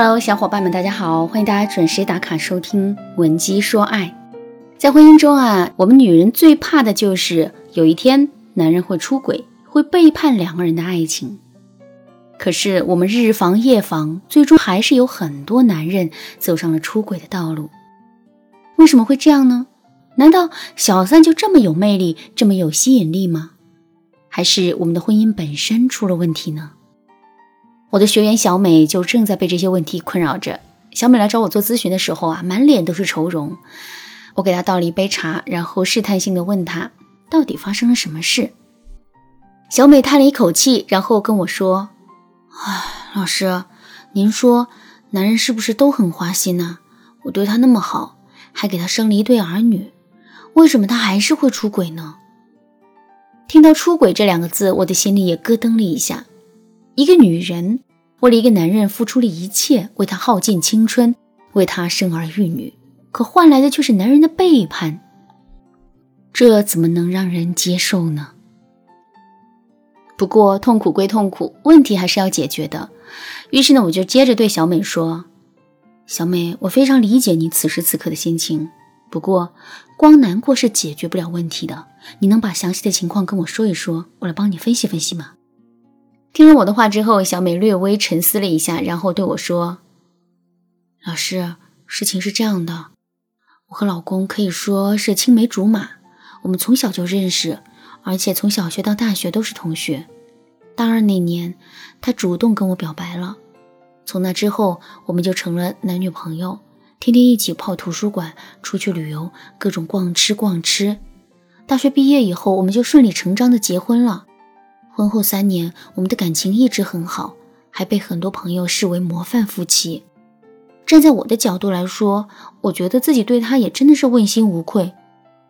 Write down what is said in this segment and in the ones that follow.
Hello，小伙伴们，大家好！欢迎大家准时打卡收听《闻鸡说爱》。在婚姻中啊，我们女人最怕的就是有一天男人会出轨，会背叛两个人的爱情。可是我们日防夜防，最终还是有很多男人走上了出轨的道路。为什么会这样呢？难道小三就这么有魅力，这么有吸引力吗？还是我们的婚姻本身出了问题呢？我的学员小美就正在被这些问题困扰着。小美来找我做咨询的时候啊，满脸都是愁容。我给她倒了一杯茶，然后试探性的问她到底发生了什么事。小美叹了一口气，然后跟我说：“唉，老师，您说男人是不是都很花心呢？我对他那么好，还给他生了一对儿女，为什么他还是会出轨呢？”听到“出轨”这两个字，我的心里也咯噔了一下。一个女人为了一个男人付出了一切，为他耗尽青春，为他生儿育女，可换来的却是男人的背叛，这怎么能让人接受呢？不过痛苦归痛苦，问题还是要解决的。于是呢，我就接着对小美说：“小美，我非常理解你此时此刻的心情，不过光难过是解决不了问题的。你能把详细的情况跟我说一说，我来帮你分析分析吗？”听了我的话之后，小美略微沉思了一下，然后对我说：“老师，事情是这样的，我和老公可以说是青梅竹马，我们从小就认识，而且从小学到大学都是同学。大二那年，他主动跟我表白了，从那之后，我们就成了男女朋友，天天一起泡图书馆，出去旅游，各种逛吃逛吃。大学毕业以后，我们就顺理成章的结婚了。”婚后三年，我们的感情一直很好，还被很多朋友视为模范夫妻。站在我的角度来说，我觉得自己对他也真的是问心无愧。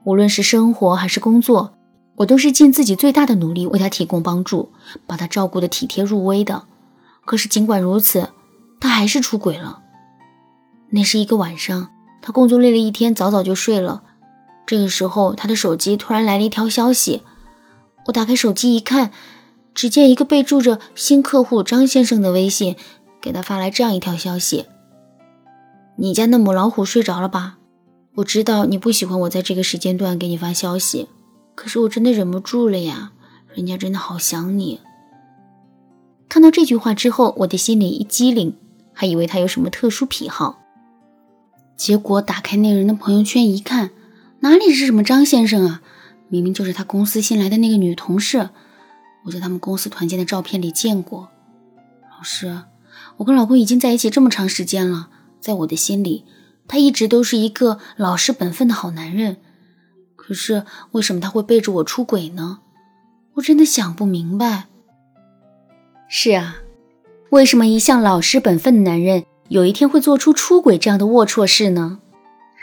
无论是生活还是工作，我都是尽自己最大的努力为他提供帮助，把他照顾得体贴入微的。可是尽管如此，他还是出轨了。那是一个晚上，他工作累了一天，早早就睡了。这个时候，他的手机突然来了一条消息。我打开手机一看。只见一个备注着“新客户张先生”的微信，给他发来这样一条消息：“你家那母老虎睡着了吧？我知道你不喜欢我在这个时间段给你发消息，可是我真的忍不住了呀，人家真的好想你。”看到这句话之后，我的心里一激灵，还以为他有什么特殊癖好，结果打开那人的朋友圈一看，哪里是什么张先生啊，明明就是他公司新来的那个女同事。我在他们公司团建的照片里见过，老师，我跟老公已经在一起这么长时间了，在我的心里，他一直都是一个老实本分的好男人。可是为什么他会背着我出轨呢？我真的想不明白。是啊，为什么一向老实本分的男人有一天会做出出轨这样的龌龊事呢？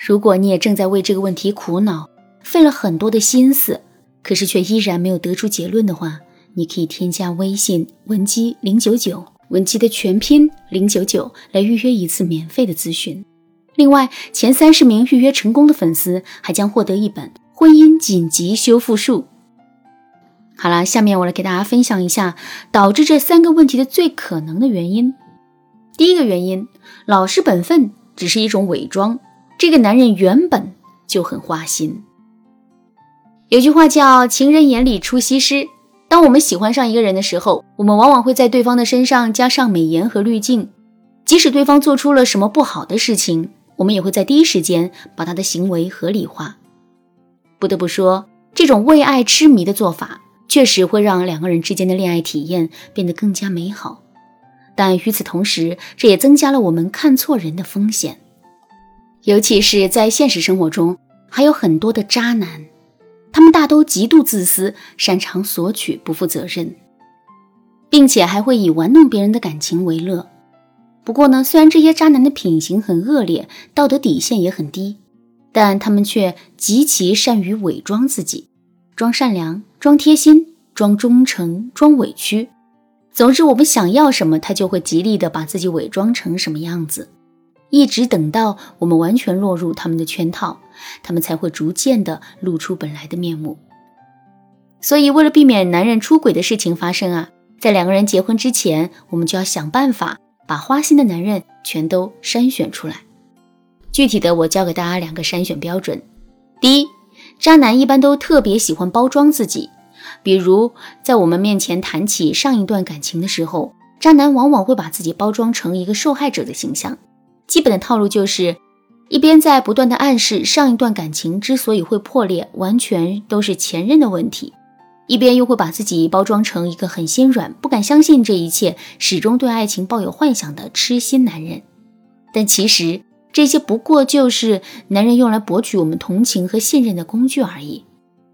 如果你也正在为这个问题苦恼，费了很多的心思，可是却依然没有得出结论的话，你可以添加微信文姬零九九，文姬的全拼零九九来预约一次免费的咨询。另外，前三十名预约成功的粉丝还将获得一本《婚姻紧急修复术》。好了，下面我来给大家分享一下导致这三个问题的最可能的原因。第一个原因，老实本分只是一种伪装，这个男人原本就很花心。有句话叫“情人眼里出西施”。当我们喜欢上一个人的时候，我们往往会在对方的身上加上美颜和滤镜，即使对方做出了什么不好的事情，我们也会在第一时间把他的行为合理化。不得不说，这种为爱痴迷的做法确实会让两个人之间的恋爱体验变得更加美好，但与此同时，这也增加了我们看错人的风险，尤其是在现实生活中，还有很多的渣男。他们大都极度自私，擅长索取，不负责任，并且还会以玩弄别人的感情为乐。不过呢，虽然这些渣男的品行很恶劣，道德底线也很低，但他们却极其善于伪装自己，装善良，装贴心，装忠诚，装委屈。总之，我们想要什么，他就会极力的把自己伪装成什么样子。一直等到我们完全落入他们的圈套，他们才会逐渐的露出本来的面目。所以，为了避免男人出轨的事情发生啊，在两个人结婚之前，我们就要想办法把花心的男人全都筛选出来。具体的，我教给大家两个筛选标准：第一，渣男一般都特别喜欢包装自己，比如在我们面前谈起上一段感情的时候，渣男往往会把自己包装成一个受害者的形象。基本的套路就是，一边在不断的暗示上一段感情之所以会破裂，完全都是前任的问题。一边又会把自己包装成一个很心软、不敢相信这一切、始终对爱情抱有幻想的痴心男人，但其实这些不过就是男人用来博取我们同情和信任的工具而已。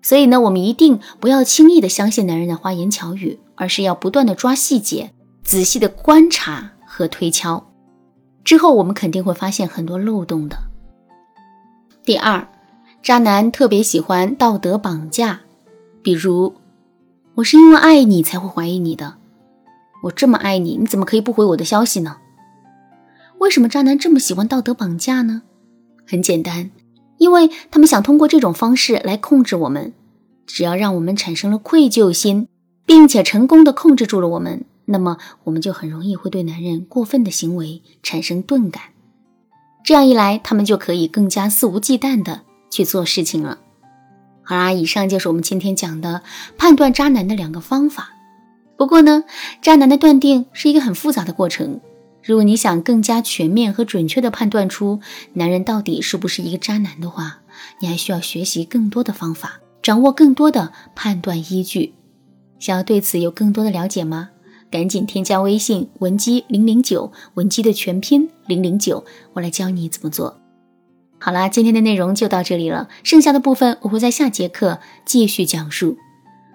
所以呢，我们一定不要轻易的相信男人的花言巧语，而是要不断的抓细节、仔细的观察和推敲，之后我们肯定会发现很多漏洞的。第二，渣男特别喜欢道德绑架，比如。我是因为爱你才会怀疑你的，我这么爱你，你怎么可以不回我的消息呢？为什么渣男这么喜欢道德绑架呢？很简单，因为他们想通过这种方式来控制我们。只要让我们产生了愧疚心，并且成功的控制住了我们，那么我们就很容易会对男人过分的行为产生钝感。这样一来，他们就可以更加肆无忌惮的去做事情了。好啦，以上就是我们今天讲的判断渣男的两个方法。不过呢，渣男的断定是一个很复杂的过程。如果你想更加全面和准确的判断出男人到底是不是一个渣男的话，你还需要学习更多的方法，掌握更多的判断依据。想要对此有更多的了解吗？赶紧添加微信文姬零零九，文姬的全拼零零九，我来教你怎么做。好啦，今天的内容就到这里了，剩下的部分我会在下节课继续讲述。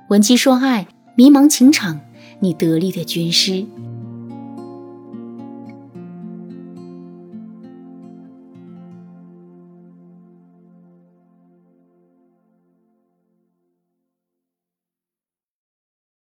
文姬说爱，迷茫情场，你得力的军师。